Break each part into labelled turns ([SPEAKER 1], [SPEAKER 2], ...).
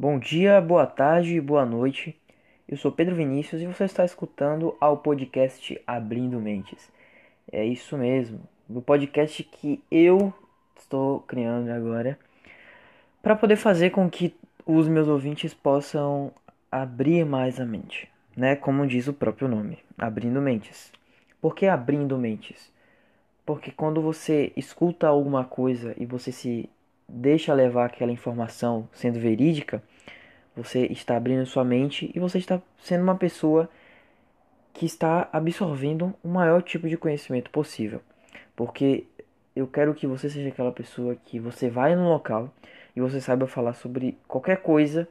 [SPEAKER 1] Bom dia, boa tarde e boa noite. Eu sou Pedro Vinícius e você está escutando ao podcast Abrindo Mentes. É isso mesmo, o podcast que eu estou criando agora para poder fazer com que os meus ouvintes possam abrir mais a mente, né? Como diz o próprio nome, abrindo mentes. Por que abrindo mentes? Porque quando você escuta alguma coisa e você se deixa levar aquela informação sendo verídica, você está abrindo sua mente e você está sendo uma pessoa que está absorvendo o maior tipo de conhecimento possível. Porque eu quero que você seja aquela pessoa que você vai no local e você saiba falar sobre qualquer coisa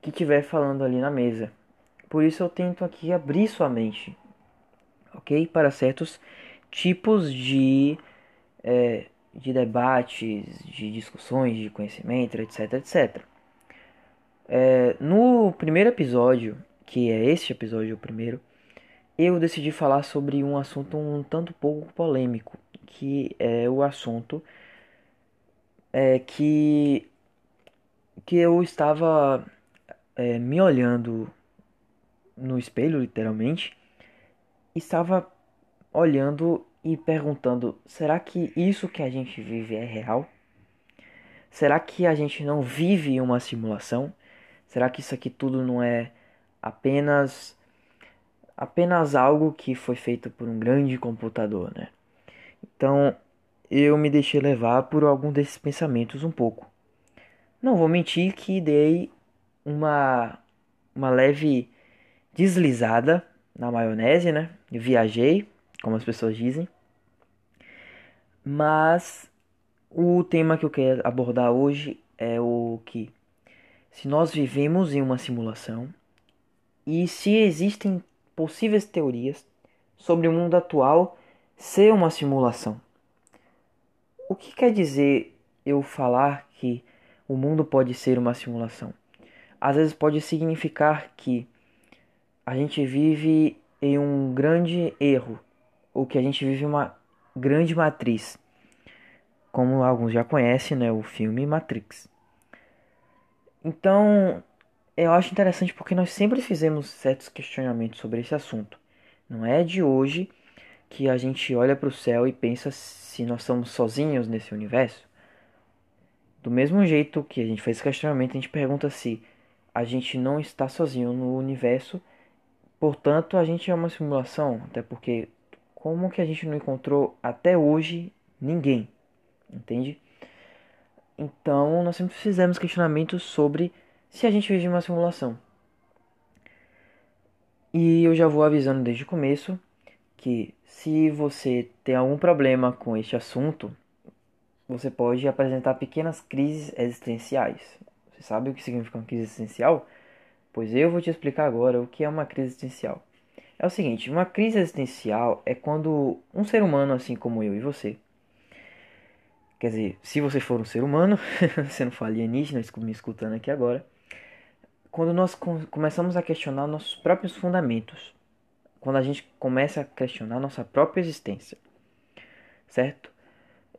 [SPEAKER 1] que estiver falando ali na mesa. Por isso eu tento aqui abrir sua mente, ok? Para certos tipos de, é, de debates, de discussões, de conhecimento, etc, etc. É, no primeiro episódio, que é este episódio o primeiro, eu decidi falar sobre um assunto um tanto pouco polêmico, que é o assunto é, que, que eu estava é, me olhando no espelho, literalmente, estava olhando e perguntando: será que isso que a gente vive é real? Será que a gente não vive uma simulação? Será que isso aqui tudo não é apenas apenas algo que foi feito por um grande computador, né? Então, eu me deixei levar por algum desses pensamentos um pouco. Não vou mentir que dei uma uma leve deslizada na maionese, né? Viajei, como as pessoas dizem. Mas o tema que eu quero abordar hoje é o que se nós vivemos em uma simulação e se existem possíveis teorias sobre o mundo atual ser uma simulação. O que quer dizer eu falar que o mundo pode ser uma simulação? Às vezes pode significar que a gente vive em um grande erro, ou que a gente vive uma grande matriz, como alguns já conhecem, né, o filme Matrix. Então, eu acho interessante porque nós sempre fizemos certos questionamentos sobre esse assunto. Não é de hoje que a gente olha para o céu e pensa se nós somos sozinhos nesse universo. Do mesmo jeito que a gente fez esse questionamento, a gente pergunta se a gente não está sozinho no universo Portanto, a gente é uma simulação, até porque como que a gente não encontrou até hoje ninguém, entende? Então, nós sempre fizemos questionamentos sobre se a gente vive uma simulação. E eu já vou avisando desde o começo que se você tem algum problema com este assunto, você pode apresentar pequenas crises existenciais. Você sabe o que significa uma crise existencial? Pois eu vou te explicar agora o que é uma crise existencial. É o seguinte, uma crise existencial é quando um ser humano, assim como eu e você, quer dizer, se você for um ser humano, você não for alienígena, me escutando aqui agora, quando nós começamos a questionar nossos próprios fundamentos, quando a gente começa a questionar nossa própria existência, certo?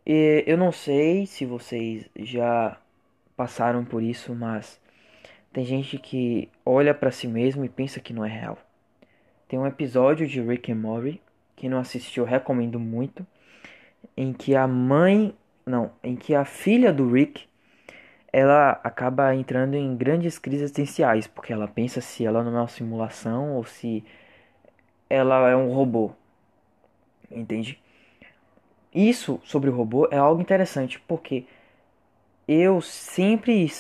[SPEAKER 1] E eu não sei se vocês já passaram por isso, mas tem gente que olha para si mesmo e pensa que não é real. Tem um episódio de Rick and Morty, que não assistiu, recomendo muito, em que a mãe, não, em que a filha do Rick, ela acaba entrando em grandes crises existenciais, porque ela pensa se ela não é uma simulação ou se ela é um robô. Entende? Isso sobre o robô é algo interessante, porque eu sempre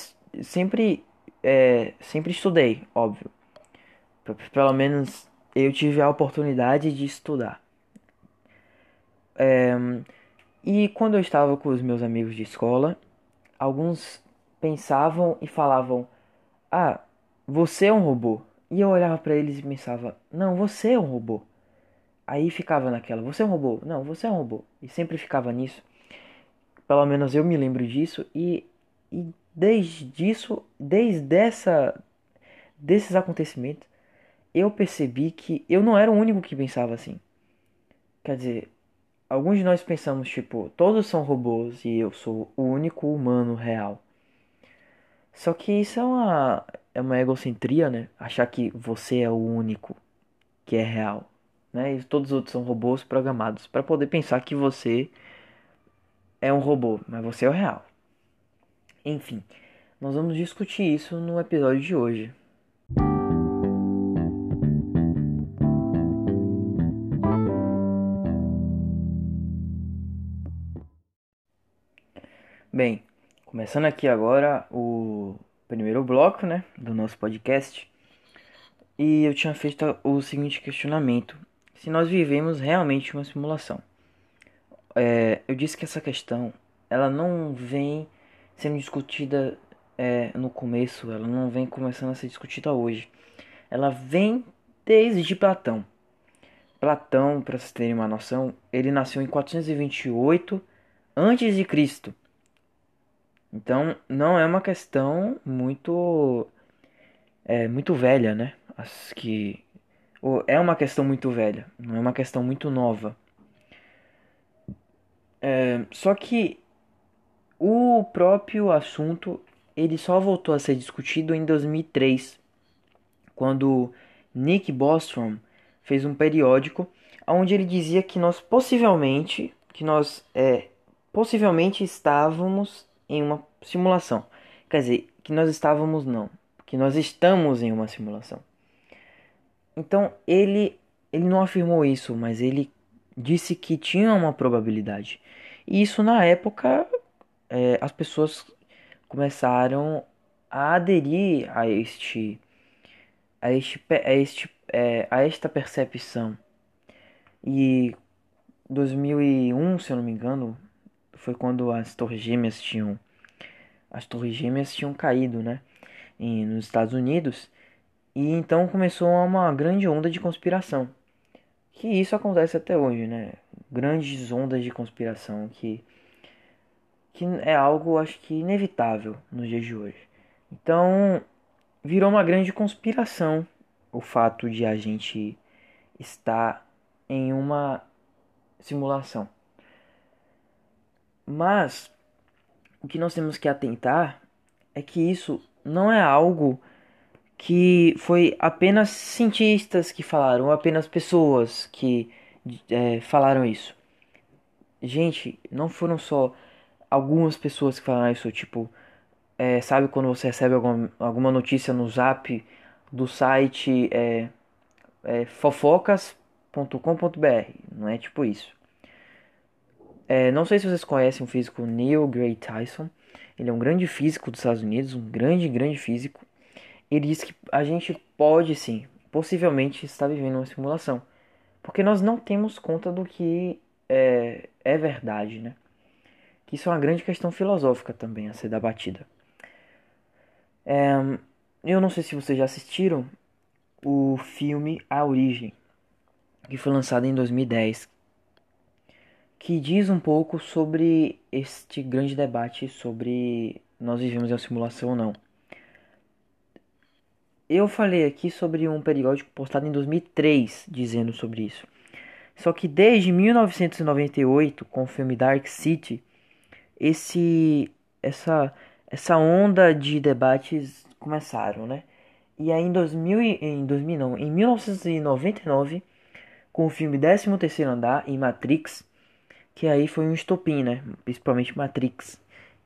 [SPEAKER 1] sempre é, sempre estudei, óbvio. Pelo menos eu tive a oportunidade de estudar. É, e quando eu estava com os meus amigos de escola, alguns pensavam e falavam: Ah, você é um robô. E eu olhava para eles e pensava: Não, você é um robô. Aí ficava naquela: Você é um robô? Não, você é um robô. E sempre ficava nisso. Pelo menos eu me lembro disso. E, e Desde isso, desde essa, desses acontecimentos, eu percebi que eu não era o único que pensava assim. Quer dizer, alguns de nós pensamos tipo, todos são robôs e eu sou o único humano real. Só que isso é uma, é uma egocentria, né? Achar que você é o único que é real, né? E todos os outros são robôs programados para poder pensar que você é um robô, mas você é o real. Enfim, nós vamos discutir isso no episódio de hoje. Bem, começando aqui agora o primeiro bloco, né, do nosso podcast. E eu tinha feito o seguinte questionamento: se nós vivemos realmente uma simulação? É, eu disse que essa questão ela não vem sendo discutida é, no começo, ela não vem começando a ser discutida hoje. Ela vem desde Platão. Platão, para vocês terem uma noção, ele nasceu em 428 antes de Cristo. Então, não é uma questão muito é muito velha, né? As que é uma questão muito velha, não é uma questão muito nova. É, só que o próprio assunto ele só voltou a ser discutido em 2003, quando Nick Bostrom fez um periódico onde ele dizia que nós possivelmente que nós é, possivelmente estávamos em uma simulação. Quer dizer, que nós estávamos não, que nós estamos em uma simulação. Então ele ele não afirmou isso, mas ele disse que tinha uma probabilidade. E isso na época é, as pessoas começaram a aderir a este a este a este é, a esta percepção. E 2001, se eu não me engano, foi quando as Torres Gêmeas tinham as Torres Gêmeas tinham caído, né, em, nos Estados Unidos, e então começou uma grande onda de conspiração. Que isso acontece até hoje, né? Grandes ondas de conspiração que que é algo acho que inevitável nos dias de hoje. Então, virou uma grande conspiração o fato de a gente estar em uma simulação. Mas o que nós temos que atentar é que isso não é algo que foi apenas cientistas que falaram, apenas pessoas que é, falaram isso. Gente, não foram só algumas pessoas que falaram isso, tipo, é, sabe quando você recebe alguma, alguma notícia no zap do site é, é, fofocas.com.br, não é tipo isso. É, não sei se vocês conhecem o físico Neil Gray Tyson. Ele é um grande físico dos Estados Unidos, um grande, grande físico. Ele diz que a gente pode sim, possivelmente, estar vivendo uma simulação. Porque nós não temos conta do que é, é verdade, né? Que isso é uma grande questão filosófica também a ser debatida. É, eu não sei se vocês já assistiram o filme A Origem, que foi lançado em 2010, que diz um pouco sobre este grande debate sobre nós vivemos em uma simulação ou não. Eu falei aqui sobre um periódico postado em 2003 dizendo sobre isso. Só que desde 1998, com o filme Dark City, esse essa essa onda de debates começaram, né? E aí em 2000 em 2000 não, em 1999, com o filme 13º Andar e Matrix, que aí foi um estopim, né? Principalmente Matrix.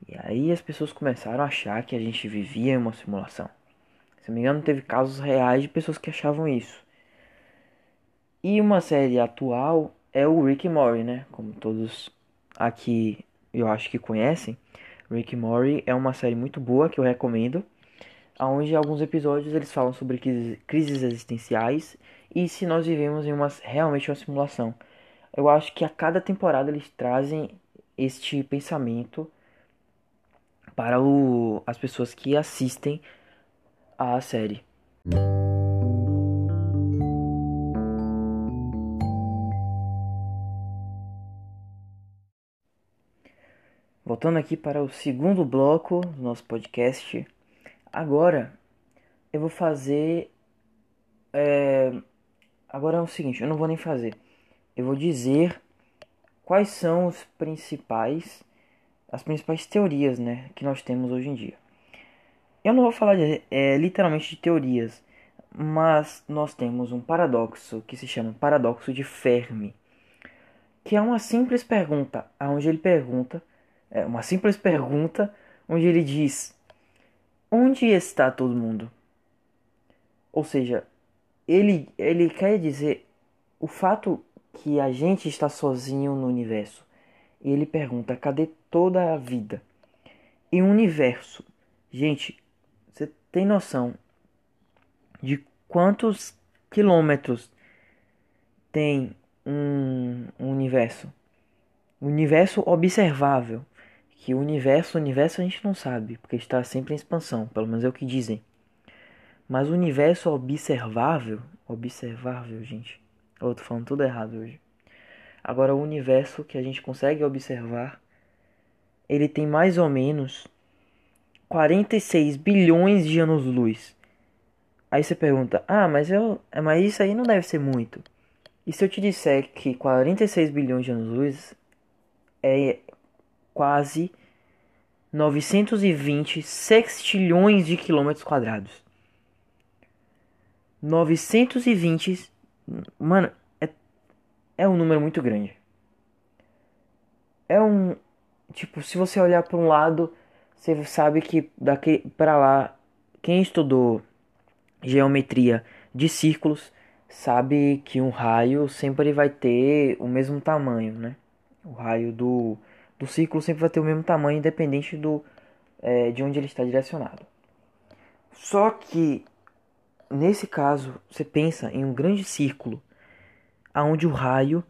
[SPEAKER 1] E aí as pessoas começaram a achar que a gente vivia em uma simulação. Se não me engano, teve casos reais de pessoas que achavam isso. E uma série atual é o Rick Mori, né? Como todos aqui eu acho que conhecem. Rick Mori é uma série muito boa que eu recomendo. Onde alguns episódios eles falam sobre crises existenciais e se nós vivemos em uma realmente uma simulação eu acho que a cada temporada eles trazem este pensamento para o, as pessoas que assistem a série. Voltando aqui para o segundo bloco do nosso podcast, agora eu vou fazer. É, agora é o seguinte, eu não vou nem fazer eu vou dizer quais são os principais as principais teorias, né, que nós temos hoje em dia. eu não vou falar de, é, literalmente de teorias, mas nós temos um paradoxo que se chama paradoxo de Fermi, que é uma simples pergunta, onde ele pergunta, é uma simples pergunta, onde ele diz: onde está todo mundo? Ou seja, ele ele quer dizer o fato que a gente está sozinho no universo. E ele pergunta: cadê toda a vida? E o universo, gente, você tem noção de quantos quilômetros tem um, universo? Universo observável. Que o universo, o universo a gente não sabe, porque está sempre em expansão, pelo menos é o que dizem. Mas o universo observável, observável, gente. Eu tô falando tudo errado hoje. Agora o universo que a gente consegue observar, ele tem mais ou menos 46 bilhões de anos-luz. Aí você pergunta: "Ah, mas eu, mas isso aí não deve ser muito". E se eu te disser que 46 bilhões de anos-luz é quase 920 sextilhões de quilômetros quadrados. 920 Mano, é, é um número muito grande. É um. Tipo, se você olhar para um lado, você sabe que daqui para lá, quem estudou geometria de círculos sabe que um raio sempre vai ter o mesmo tamanho, né? O raio do, do círculo sempre vai ter o mesmo tamanho, independente do, é, de onde ele está direcionado. Só que Nesse caso, você pensa em um grande círculo, aonde o raio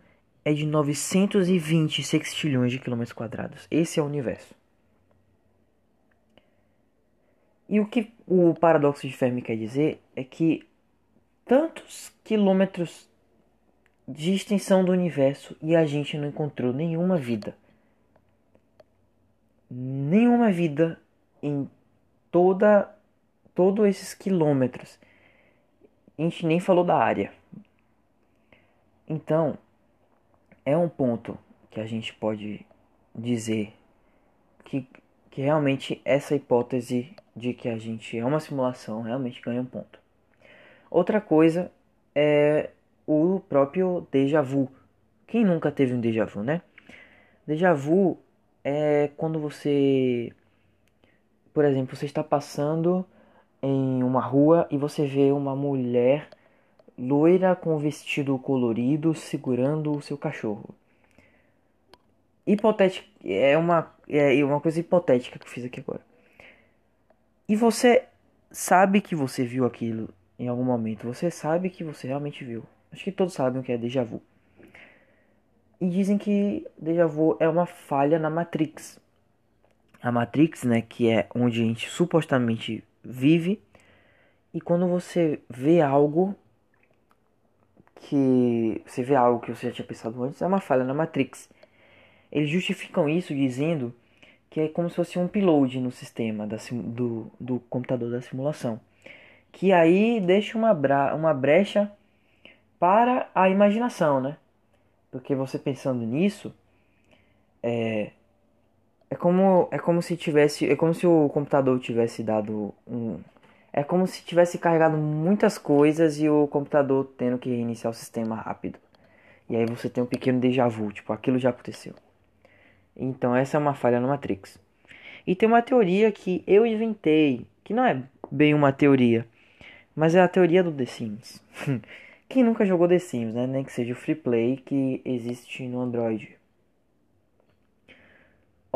[SPEAKER 1] é de 920 sextilhões de quilômetros quadrados. Esse é o universo. E o que o paradoxo de Fermi quer dizer é que tantos quilômetros de extensão do universo e a gente não encontrou nenhuma vida. Nenhuma vida em toda todos esses quilômetros a gente nem falou da área. Então, é um ponto que a gente pode dizer que, que realmente essa hipótese de que a gente é uma simulação realmente ganha um ponto. Outra coisa é o próprio déjà vu. Quem nunca teve um déjà vu, né? Déjà vu é quando você, por exemplo, você está passando em uma rua e você vê uma mulher loira com vestido colorido segurando o seu cachorro. Hipotético é uma é uma coisa hipotética que eu fiz aqui agora. E você sabe que você viu aquilo em algum momento. Você sabe que você realmente viu. Acho que todos sabem o que é déjà vu. E dizem que déjà vu é uma falha na Matrix. A Matrix, né, que é onde a gente supostamente vive. E quando você vê algo que você vê algo que você já tinha pensado antes, é uma falha na Matrix. Eles justificam isso dizendo que é como se fosse um upload no sistema da, do, do computador da simulação. Que aí deixa uma, bra, uma brecha para a imaginação, né? Porque você pensando nisso, é, é como é como se tivesse é como se o computador tivesse dado um é como se tivesse carregado muitas coisas e o computador tendo que reiniciar o sistema rápido. E aí você tem um pequeno déjà vu, tipo, aquilo já aconteceu. Então essa é uma falha na Matrix. E tem uma teoria que eu inventei, que não é bem uma teoria, mas é a teoria do The Sims. Quem nunca jogou The Sims, né? Nem que seja o free play que existe no Android.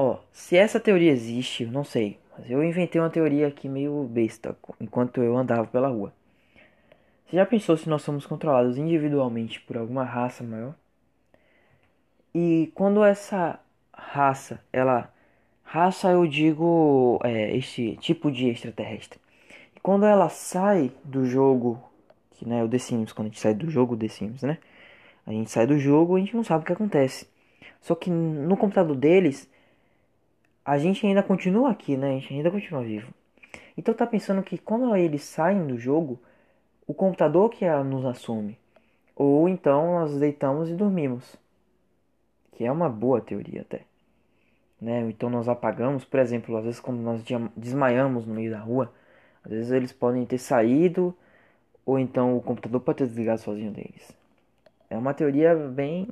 [SPEAKER 1] Ó, se essa teoria existe, eu não sei. Mas eu inventei uma teoria aqui meio besta enquanto eu andava pela rua. Você já pensou se nós somos controlados individualmente por alguma raça maior? E quando essa raça, ela. Raça eu digo é, este tipo de extraterrestre. E quando ela sai do jogo, que né, o The Sims, quando a gente sai do jogo The Sims, né? A gente sai do jogo e a gente não sabe o que acontece. Só que no computador deles a gente ainda continua aqui, né? A gente ainda continua vivo. Então tá pensando que quando eles saem do jogo, o computador que nos assume. Ou então nós deitamos e dormimos. Que é uma boa teoria até. Né? Então nós apagamos, por exemplo, às vezes quando nós desmaiamos no meio da rua, Às vezes eles podem ter saído, ou então o computador pode ter desligado sozinho deles. É uma teoria bem.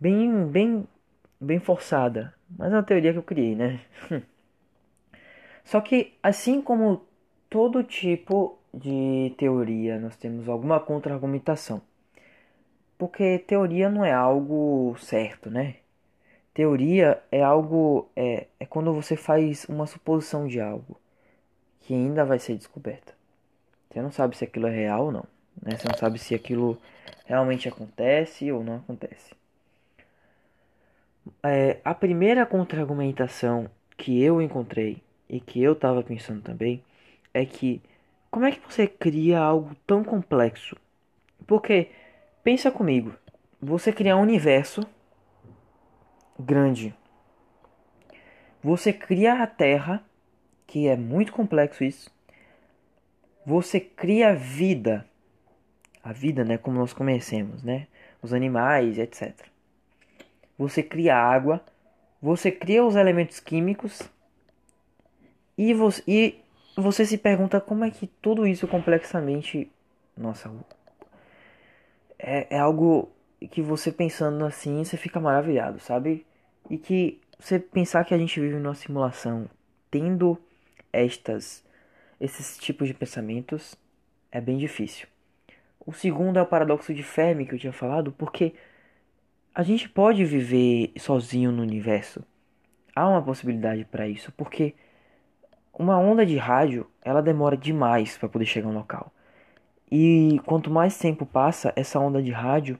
[SPEAKER 1] bem. bem. bem forçada. Mas é uma teoria que eu criei, né? Só que, assim como todo tipo de teoria, nós temos alguma contra-argumentação. Porque teoria não é algo certo, né? Teoria é algo. É, é quando você faz uma suposição de algo que ainda vai ser descoberta. Você não sabe se aquilo é real ou não. Né? Você não sabe se aquilo realmente acontece ou não acontece. É, a primeira contra-argumentação que eu encontrei e que eu estava pensando também é que como é que você cria algo tão complexo? Porque pensa comigo, você criar um universo grande. Você cria a Terra, que é muito complexo isso. Você cria vida. A vida, né, como nós conhecemos, né? Os animais, etc. Você cria água, você cria os elementos químicos e você, e você se pergunta como é que tudo isso complexamente. Nossa. É, é algo que você pensando assim, você fica maravilhado, sabe? E que você pensar que a gente vive numa simulação tendo estas esses tipos de pensamentos é bem difícil. O segundo é o paradoxo de Fermi que eu tinha falado, porque a gente pode viver sozinho no universo. Há uma possibilidade para isso, porque uma onda de rádio, ela demora demais para poder chegar no local. E quanto mais tempo passa, essa onda de rádio,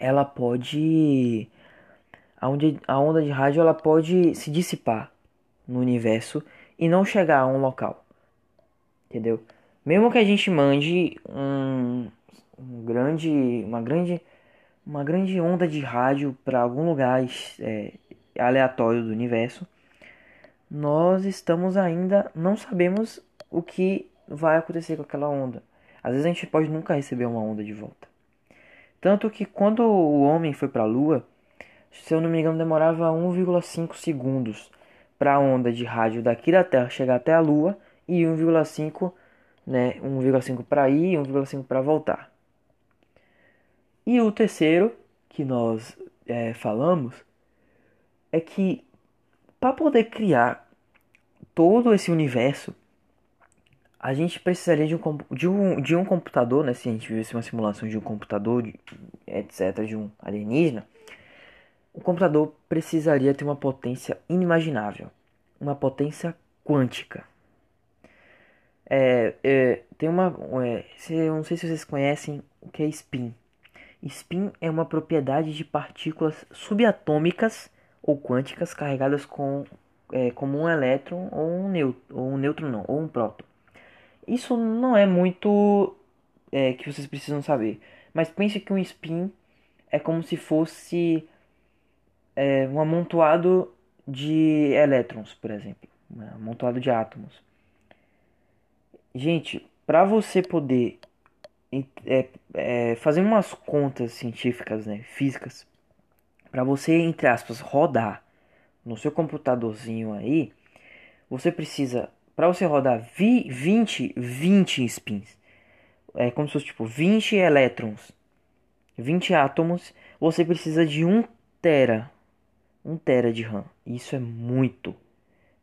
[SPEAKER 1] ela pode a onda, a onda de rádio ela pode se dissipar no universo e não chegar a um local. Entendeu? Mesmo que a gente mande um, um grande, uma grande, uma grande onda de rádio para algum lugar é, aleatório do universo, nós estamos ainda não sabemos o que vai acontecer com aquela onda. Às vezes a gente pode nunca receber uma onda de volta. Tanto que quando o homem foi para a Lua, se eu não me engano, demorava 1,5 segundos para a onda de rádio daqui da Terra chegar até a Lua e 1,5 né, 1,5 para ir e 1,5 para voltar. E o terceiro que nós é, falamos é que para poder criar todo esse universo, a gente precisaria de um, de um, de um computador, né? Se a gente vivesse uma simulação de um computador, de, etc., de um alienígena, o computador precisaria ter uma potência inimaginável, uma potência quântica. É, é, tem uma, é, eu não sei se vocês conhecem o que é spin. Spin é uma propriedade de partículas subatômicas ou quânticas carregadas com é, como um elétron ou um neutro, ou um neutro não, ou um próton. Isso não é muito é, que vocês precisam saber, mas pense que um spin é como se fosse é, um amontoado de elétrons, por exemplo, um amontoado de átomos. Gente, para você poder é, é, fazer umas contas científicas, né, físicas, para você entre aspas rodar no seu computadorzinho aí, você precisa, para você rodar 20, 20 spins, é como se fosse tipo 20 elétrons, 20 átomos, você precisa de 1 tera, 1 tera de RAM. Isso é muito.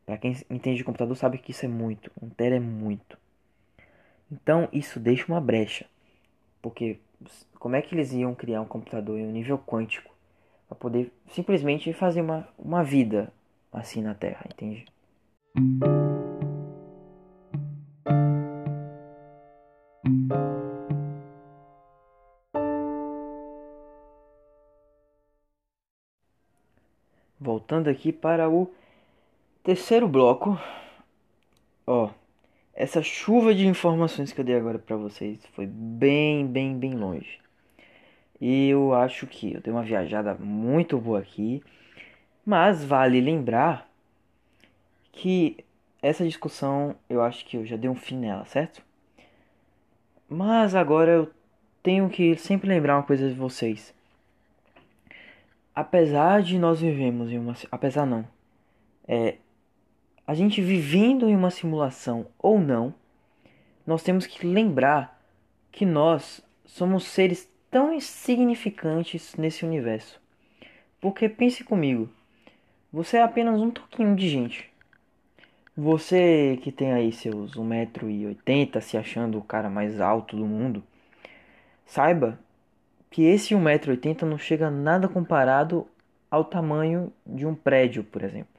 [SPEAKER 1] Para quem entende de computador sabe que isso é muito. 1 tera é muito. Então isso deixa uma brecha. Porque como é que eles iam criar um computador em um nível quântico para poder simplesmente fazer uma, uma vida assim na Terra, entende? Voltando aqui para o terceiro bloco, ó, essa chuva de informações que eu dei agora para vocês foi bem, bem, bem longe. E eu acho que eu dei uma viajada muito boa aqui. Mas vale lembrar que essa discussão eu acho que eu já dei um fim nela, certo? Mas agora eu tenho que sempre lembrar uma coisa de vocês. Apesar de nós vivemos em uma. Apesar não. É, a gente vivendo em uma simulação ou não, nós temos que lembrar que nós somos seres tão insignificantes nesse universo. Porque pense comigo, você é apenas um toquinho de gente. Você que tem aí seus 1,80m se achando o cara mais alto do mundo, saiba que esse 1,80m não chega nada comparado ao tamanho de um prédio, por exemplo.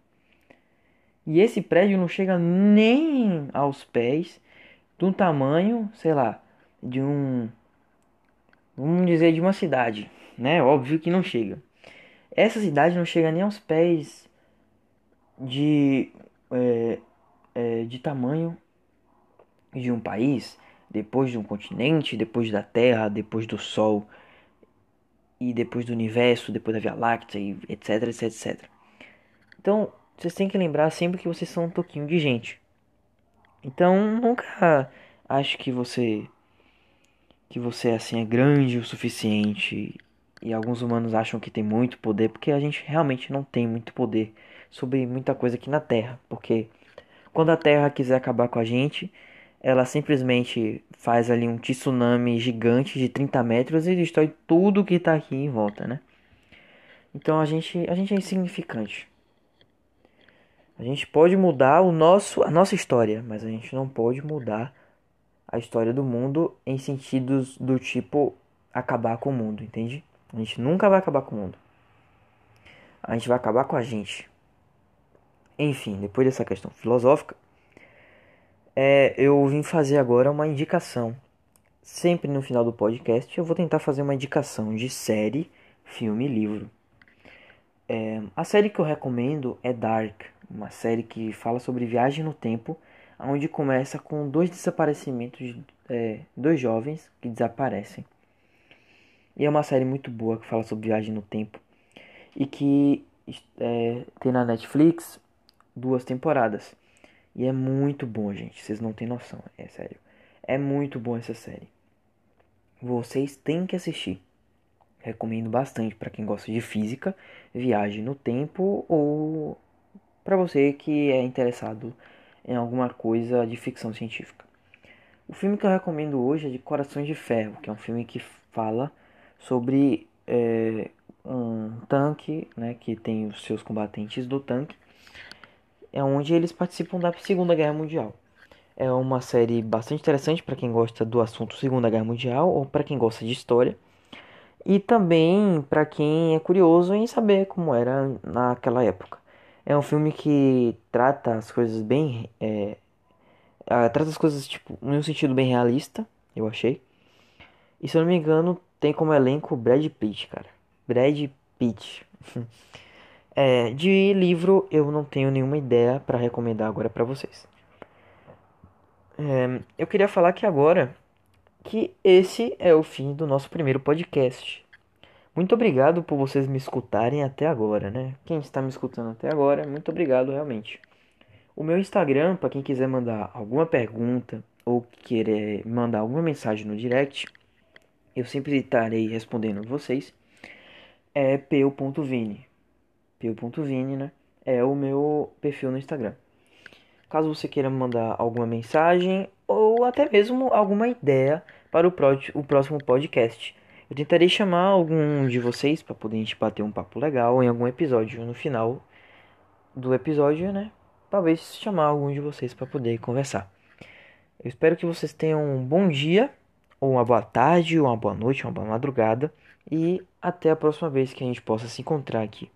[SPEAKER 1] E esse prédio não chega nem aos pés de um tamanho, sei lá, de um. Vamos dizer, de uma cidade, né? Óbvio que não chega. Essa cidade não chega nem aos pés de. É, é, de tamanho de um país, depois de um continente, depois da Terra, depois do Sol e depois do universo, depois da Via Láctea, etc, etc, etc. Então, vocês têm que lembrar sempre que vocês são um toquinho de gente. Então, nunca acho que você que você assim é grande o suficiente e alguns humanos acham que tem muito poder porque a gente realmente não tem muito poder sobre muita coisa aqui na Terra, porque quando a Terra quiser acabar com a gente, ela simplesmente faz ali um tsunami gigante de 30 metros e destrói tudo que está aqui em volta, né? Então a gente, a gente é insignificante. A gente pode mudar o nosso, a nossa história, mas a gente não pode mudar a história do mundo em sentidos do tipo acabar com o mundo, entende? A gente nunca vai acabar com o mundo. A gente vai acabar com a gente. Enfim, depois dessa questão filosófica, é, eu vim fazer agora uma indicação. Sempre no final do podcast eu vou tentar fazer uma indicação de série, filme e livro. É, a série que eu recomendo é Dark, uma série que fala sobre viagem no tempo, onde começa com dois desaparecimentos de é, dois jovens que desaparecem. E é uma série muito boa que fala sobre viagem no tempo e que é, tem na Netflix duas temporadas. E é muito bom, gente. Vocês não têm noção, é sério. É muito bom essa série. Vocês têm que assistir. Recomendo bastante para quem gosta de física, viagem no tempo ou para você que é interessado em alguma coisa de ficção científica. O filme que eu recomendo hoje é de Corações de Ferro, que é um filme que fala sobre é, um tanque, né, que tem os seus combatentes do tanque é onde eles participam da Segunda Guerra Mundial. É uma série bastante interessante para quem gosta do assunto Segunda Guerra Mundial ou para quem gosta de história. E também para quem é curioso em saber como era naquela época. É um filme que trata as coisas bem. É, trata as coisas tipo, em um sentido bem realista, eu achei. E se eu não me engano, tem como elenco Brad Pitt, cara. Brad Pitt. É, de livro eu não tenho nenhuma ideia para recomendar agora para vocês. É, eu queria falar que agora que esse é o fim do nosso primeiro podcast. Muito obrigado por vocês me escutarem até agora, né? Quem está me escutando até agora, muito obrigado realmente. O meu Instagram, para quem quiser mandar alguma pergunta ou querer mandar alguma mensagem no direct, eu sempre estarei respondendo vocês. É peu.vini pio.vini, né? É o meu perfil no Instagram. Caso você queira mandar alguma mensagem ou até mesmo alguma ideia para o próximo podcast, eu tentarei chamar algum de vocês para poder a gente bater um papo legal em algum episódio no final do episódio, né? Talvez chamar algum de vocês para poder conversar. Eu espero que vocês tenham um bom dia, ou uma boa tarde, ou uma boa noite, uma boa madrugada. E até a próxima vez que a gente possa se encontrar aqui.